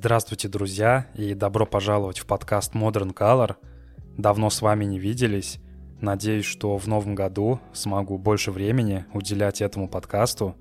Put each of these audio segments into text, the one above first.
Здравствуйте, друзья, и добро пожаловать в подкаст Modern Color. Давно с вами не виделись. Надеюсь, что в новом году смогу больше времени уделять этому подкасту.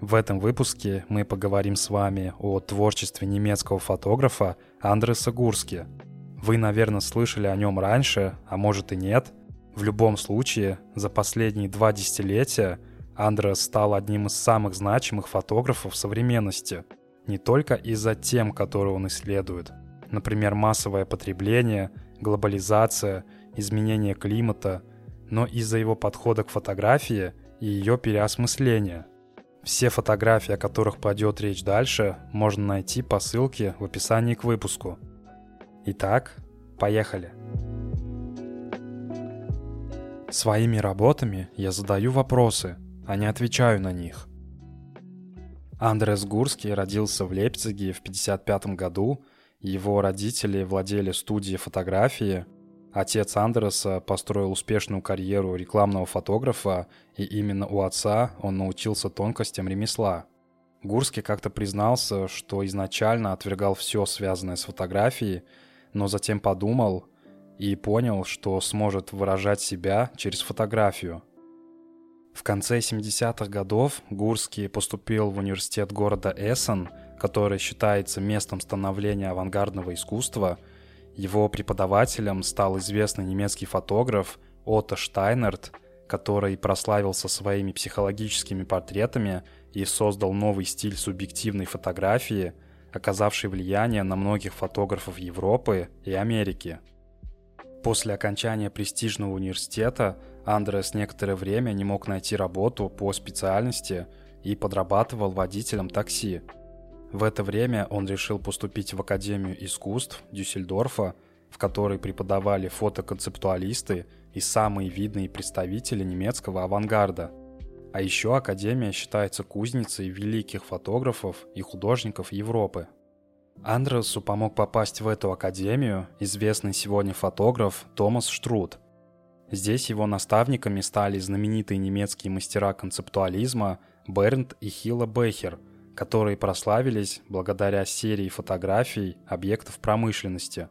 В этом выпуске мы поговорим с вами о творчестве немецкого фотографа Андреса Гурски. Вы, наверное, слышали о нем раньше, а может и нет. В любом случае, за последние два десятилетия Андрес стал одним из самых значимых фотографов современности – не только из-за тем, которые он исследует, например, массовое потребление, глобализация, изменение климата, но из-за его подхода к фотографии и ее переосмысления. Все фотографии, о которых пойдет речь дальше, можно найти по ссылке в описании к выпуску. Итак, поехали. Своими работами я задаю вопросы, а не отвечаю на них – Андрес Гурский родился в Лейпциге в 1955 году. Его родители владели студией фотографии. Отец Андреса построил успешную карьеру рекламного фотографа, и именно у отца он научился тонкостям ремесла. Гурский как-то признался, что изначально отвергал все связанное с фотографией, но затем подумал и понял, что сможет выражать себя через фотографию – в конце 70-х годов Гурский поступил в университет города Эссен, который считается местом становления авангардного искусства. Его преподавателем стал известный немецкий фотограф Отто Штайнерт, который прославился своими психологическими портретами и создал новый стиль субъективной фотографии, оказавший влияние на многих фотографов Европы и Америки. После окончания престижного университета Андрес некоторое время не мог найти работу по специальности и подрабатывал водителем такси. В это время он решил поступить в Академию искусств Дюссельдорфа, в которой преподавали фотоконцептуалисты и самые видные представители немецкого авангарда. А еще Академия считается кузницей великих фотографов и художников Европы. Андресу помог попасть в эту академию известный сегодня фотограф Томас Штрут – Здесь его наставниками стали знаменитые немецкие мастера концептуализма Бернт и Хила Бехер, которые прославились благодаря серии фотографий объектов промышленности.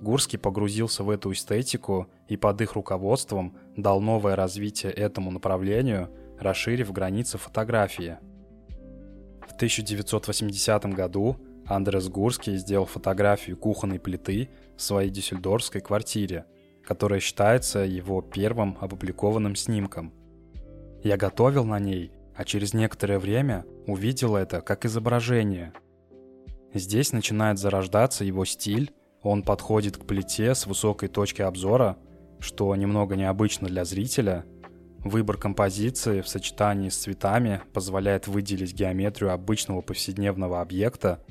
Гурский погрузился в эту эстетику и под их руководством дал новое развитие этому направлению, расширив границы фотографии. В 1980 году Андрес Гурский сделал фотографию кухонной плиты в своей дюссельдорфской квартире – которая считается его первым опубликованным снимком. Я готовил на ней, а через некоторое время увидел это как изображение. Здесь начинает зарождаться его стиль, он подходит к плите с высокой точки обзора, что немного необычно для зрителя. Выбор композиции в сочетании с цветами позволяет выделить геометрию обычного повседневного объекта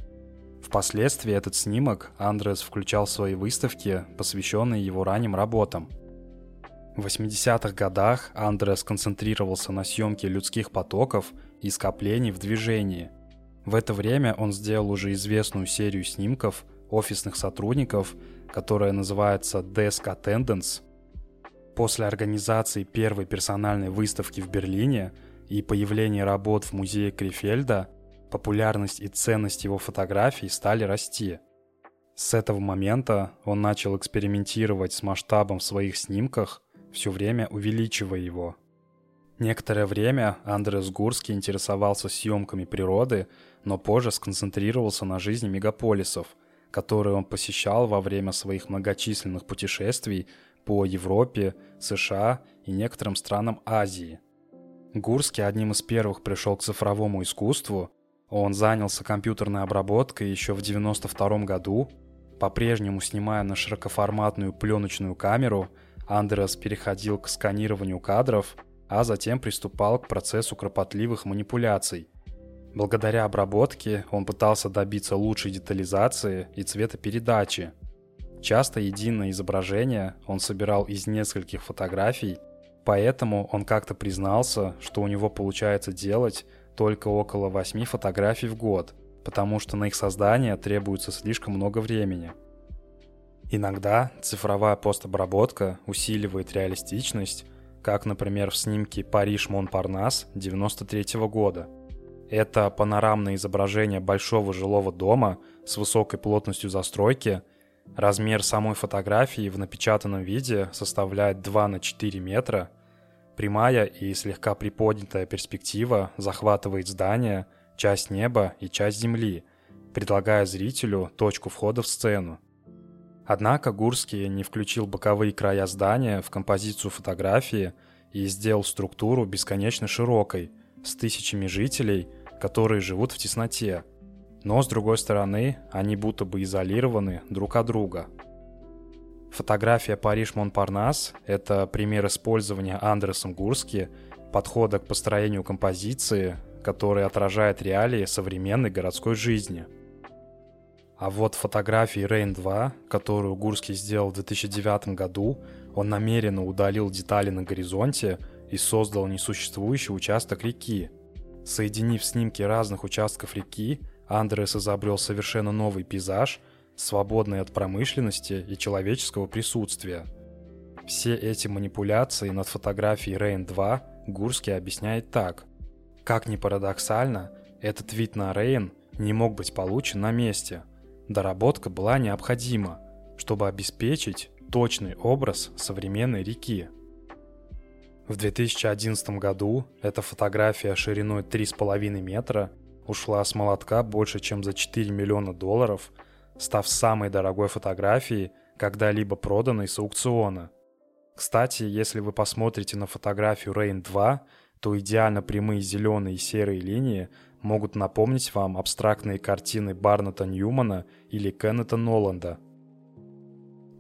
Впоследствии этот снимок Андрес включал в свои выставки, посвященные его ранним работам. В 80-х годах Андрес концентрировался на съемке людских потоков и скоплений в движении. В это время он сделал уже известную серию снимков офисных сотрудников, которая называется Desk Attendance. После организации первой персональной выставки в Берлине и появления работ в музее Крефельда – популярность и ценность его фотографий стали расти. С этого момента он начал экспериментировать с масштабом в своих снимках, все время увеличивая его. Некоторое время Андрес Гурский интересовался съемками природы, но позже сконцентрировался на жизни мегаполисов, которые он посещал во время своих многочисленных путешествий по Европе, США и некоторым странам Азии. Гурский одним из первых пришел к цифровому искусству он занялся компьютерной обработкой еще в 92 году. По-прежнему снимая на широкоформатную пленочную камеру, Андерс переходил к сканированию кадров, а затем приступал к процессу кропотливых манипуляций. Благодаря обработке он пытался добиться лучшей детализации и цветопередачи. Часто единое изображение он собирал из нескольких фотографий, поэтому он как-то признался, что у него получается делать только около 8 фотографий в год, потому что на их создание требуется слишком много времени. Иногда цифровая постобработка усиливает реалистичность, как, например, в снимке «Париж Монпарнас» 93 года. Это панорамное изображение большого жилого дома с высокой плотностью застройки. Размер самой фотографии в напечатанном виде составляет 2 на 4 метра. Прямая и слегка приподнятая перспектива захватывает здание, часть неба и часть земли, предлагая зрителю точку входа в сцену. Однако Гурский не включил боковые края здания в композицию фотографии и сделал структуру бесконечно широкой, с тысячами жителей, которые живут в тесноте. Но, с другой стороны, они будто бы изолированы друг от друга. Фотография Париж-Монпарнас – это пример использования Андерсом Гурски подхода к построению композиции, который отражает реалии современной городской жизни – а вот фотографии Rain 2, которую Гурский сделал в 2009 году, он намеренно удалил детали на горизонте и создал несуществующий участок реки. Соединив снимки разных участков реки, Андрес изобрел совершенно новый пейзаж, свободный от промышленности и человеческого присутствия. Все эти манипуляции над фотографией Rain 2 Гурский объясняет так. Как ни парадоксально, этот вид на Rain не мог быть получен на месте – Доработка была необходима, чтобы обеспечить точный образ современной реки. В 2011 году эта фотография шириной 3,5 метра ушла с молотка больше, чем за 4 миллиона долларов, став самой дорогой фотографией, когда-либо проданной с аукциона. Кстати, если вы посмотрите на фотографию Rain 2, то идеально прямые зеленые и серые линии могут напомнить вам абстрактные картины Барната Ньюмана или Кеннета Ноланда.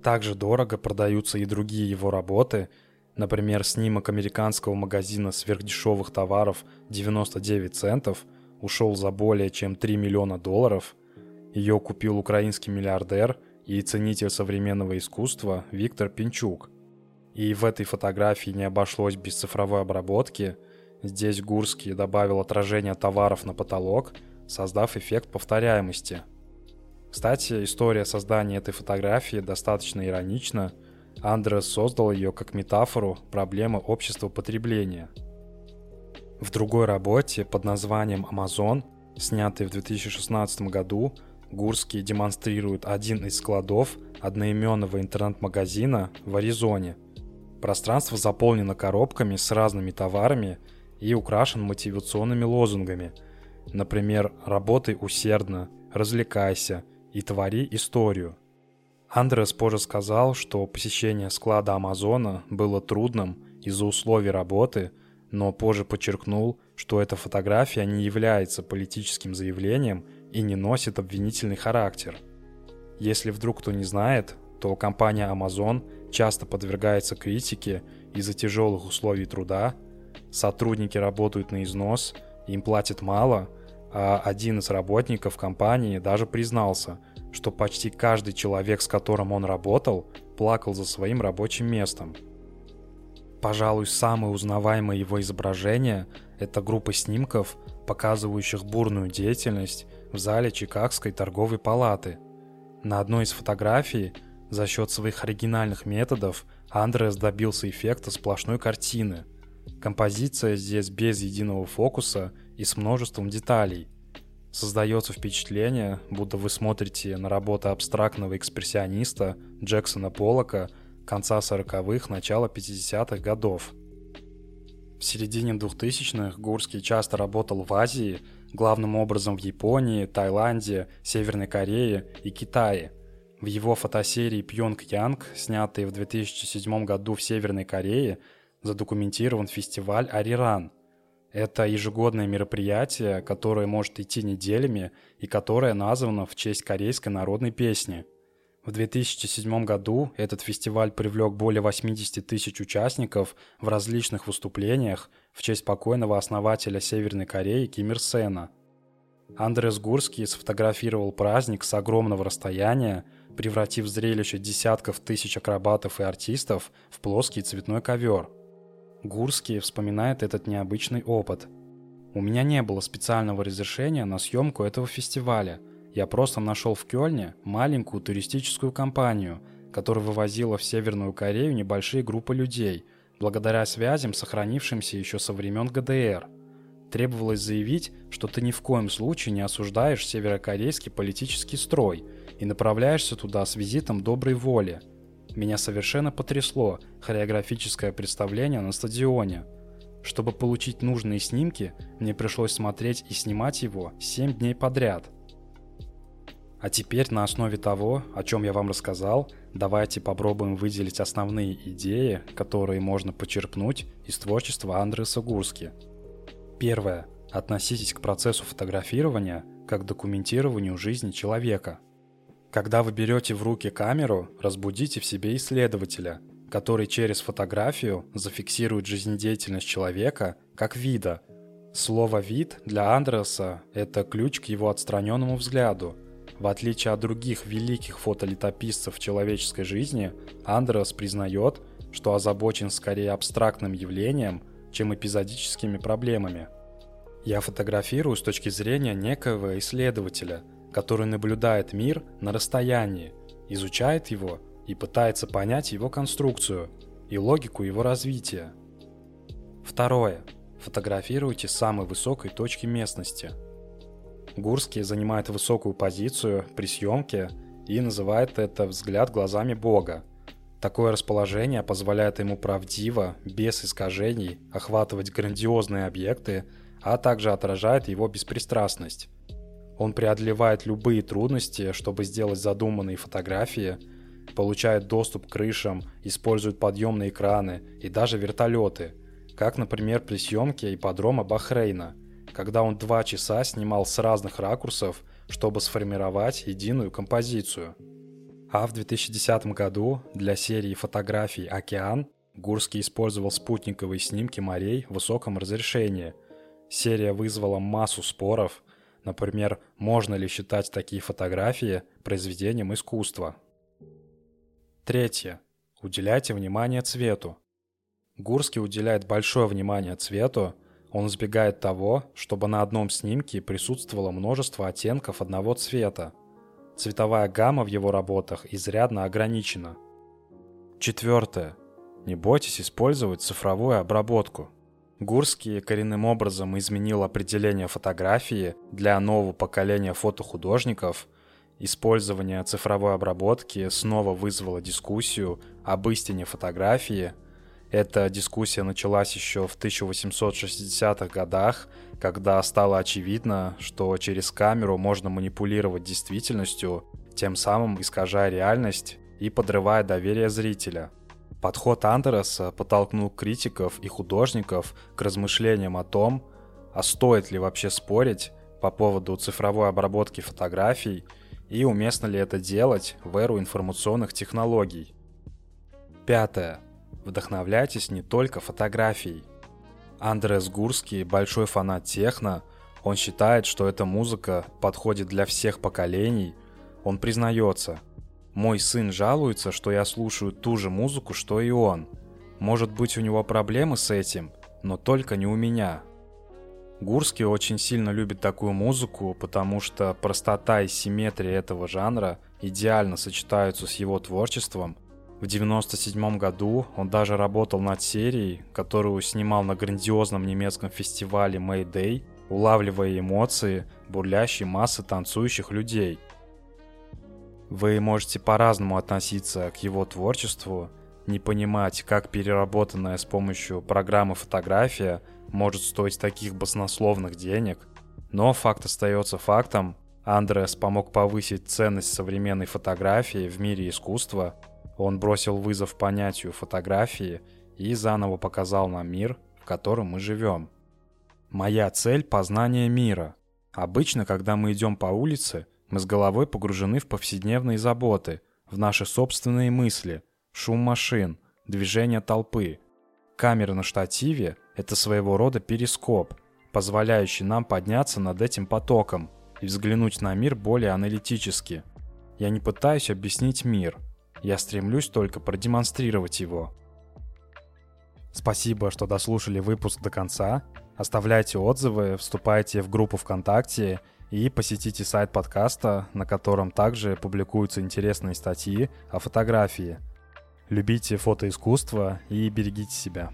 Также дорого продаются и другие его работы, например, снимок американского магазина сверхдешевых товаров 99 центов ушел за более чем 3 миллиона долларов. Ее купил украинский миллиардер и ценитель современного искусства Виктор Пинчук. И в этой фотографии не обошлось без цифровой обработки – Здесь Гурский добавил отражение товаров на потолок, создав эффект повторяемости. Кстати, история создания этой фотографии достаточно иронична. Андрес создал ее как метафору проблемы общества потребления. В другой работе под названием «Амазон», снятой в 2016 году, Гурский демонстрирует один из складов одноименного интернет-магазина в Аризоне. Пространство заполнено коробками с разными товарами – и украшен мотивационными лозунгами. Например, «Работай усердно», «Развлекайся» и «Твори историю». Андрес позже сказал, что посещение склада Амазона было трудным из-за условий работы, но позже подчеркнул, что эта фотография не является политическим заявлением и не носит обвинительный характер. Если вдруг кто не знает, то компания Amazon часто подвергается критике из-за тяжелых условий труда, сотрудники работают на износ, им платят мало, а один из работников компании даже признался, что почти каждый человек, с которым он работал, плакал за своим рабочим местом. Пожалуй, самое узнаваемое его изображение – это группа снимков, показывающих бурную деятельность в зале Чикагской торговой палаты. На одной из фотографий за счет своих оригинальных методов Андрес добился эффекта сплошной картины – Композиция здесь без единого фокуса и с множеством деталей. Создается впечатление, будто вы смотрите на работы абстрактного экспрессиониста Джексона Поллока конца 40-х, начала 50-х годов. В середине 2000-х Гурский часто работал в Азии, главным образом в Японии, Таиланде, Северной Корее и Китае. В его фотосерии «Пьонг Янг», снятой в 2007 году в Северной Корее, задокументирован фестиваль «Ариран». Это ежегодное мероприятие, которое может идти неделями и которое названо в честь корейской народной песни. В 2007 году этот фестиваль привлек более 80 тысяч участников в различных выступлениях в честь покойного основателя Северной Кореи Ким Ир Сена. Андрес Гурский сфотографировал праздник с огромного расстояния, превратив зрелище десятков тысяч акробатов и артистов в плоский цветной ковер – Гурский вспоминает этот необычный опыт. «У меня не было специального разрешения на съемку этого фестиваля. Я просто нашел в Кёльне маленькую туристическую компанию, которая вывозила в Северную Корею небольшие группы людей, благодаря связям, сохранившимся еще со времен ГДР. требовалось заявить, что ты ни в коем случае не осуждаешь северокорейский политический строй и направляешься туда с визитом доброй воли. Меня совершенно потрясло хореографическое представление на стадионе. Чтобы получить нужные снимки, мне пришлось смотреть и снимать его 7 дней подряд. А теперь на основе того, о чем я вам рассказал, давайте попробуем выделить основные идеи, которые можно почерпнуть из творчества Андреса Гурски – Первое. Относитесь к процессу фотографирования как к документированию жизни человека. Когда вы берете в руки камеру, разбудите в себе исследователя, который через фотографию зафиксирует жизнедеятельность человека как вида. Слово «вид» для Андреаса – это ключ к его отстраненному взгляду. В отличие от других великих фотолетописцев человеческой жизни, Андреас признает, что озабочен скорее абстрактным явлением – чем эпизодическими проблемами. Я фотографирую с точки зрения некоего исследователя, который наблюдает мир на расстоянии, изучает его и пытается понять его конструкцию и логику его развития. Второе. Фотографируйте самой высокой точки местности. Гурский занимает высокую позицию при съемке и называет это «взгляд глазами Бога», Такое расположение позволяет ему правдиво, без искажений, охватывать грандиозные объекты, а также отражает его беспристрастность. Он преодолевает любые трудности, чтобы сделать задуманные фотографии, получает доступ к крышам, использует подъемные экраны и даже вертолеты, как, например, при съемке ипподрома Бахрейна, когда он два часа снимал с разных ракурсов, чтобы сформировать единую композицию – а в 2010 году для серии фотографий «Океан» Гурский использовал спутниковые снимки морей в высоком разрешении. Серия вызвала массу споров, например, можно ли считать такие фотографии произведением искусства. Третье. Уделяйте внимание цвету. Гурский уделяет большое внимание цвету, он избегает того, чтобы на одном снимке присутствовало множество оттенков одного цвета – Цветовая гамма в его работах изрядно ограничена. Четвертое. Не бойтесь использовать цифровую обработку. Гурский коренным образом изменил определение фотографии для нового поколения фотохудожников. Использование цифровой обработки снова вызвало дискуссию об истине фотографии эта дискуссия началась еще в 1860-х годах, когда стало очевидно, что через камеру можно манипулировать действительностью, тем самым искажая реальность и подрывая доверие зрителя. Подход Андереса подтолкнул критиков и художников к размышлениям о том, а стоит ли вообще спорить по поводу цифровой обработки фотографий и уместно ли это делать в эру информационных технологий. Пятое. Вдохновляйтесь не только фотографией. Андрес Гурский – большой фанат техно. Он считает, что эта музыка подходит для всех поколений. Он признается. «Мой сын жалуется, что я слушаю ту же музыку, что и он. Может быть, у него проблемы с этим, но только не у меня». Гурский очень сильно любит такую музыку, потому что простота и симметрия этого жанра идеально сочетаются с его творчеством, в 1997 году он даже работал над серией, которую снимал на грандиозном немецком фестивале Mayday, улавливая эмоции бурлящей массы танцующих людей. Вы можете по-разному относиться к его творчеству, не понимать, как переработанная с помощью программы фотография может стоить таких баснословных денег, но факт остается фактом. Андреас помог повысить ценность современной фотографии в мире искусства – он бросил вызов понятию фотографии и заново показал нам мир, в котором мы живем. Моя цель – познание мира. Обычно, когда мы идем по улице, мы с головой погружены в повседневные заботы, в наши собственные мысли, шум машин, движение толпы. Камера на штативе – это своего рода перископ, позволяющий нам подняться над этим потоком и взглянуть на мир более аналитически. Я не пытаюсь объяснить мир – я стремлюсь только продемонстрировать его. Спасибо, что дослушали выпуск до конца. Оставляйте отзывы, вступайте в группу ВКонтакте и посетите сайт подкаста, на котором также публикуются интересные статьи о фотографии. Любите фотоискусство и берегите себя.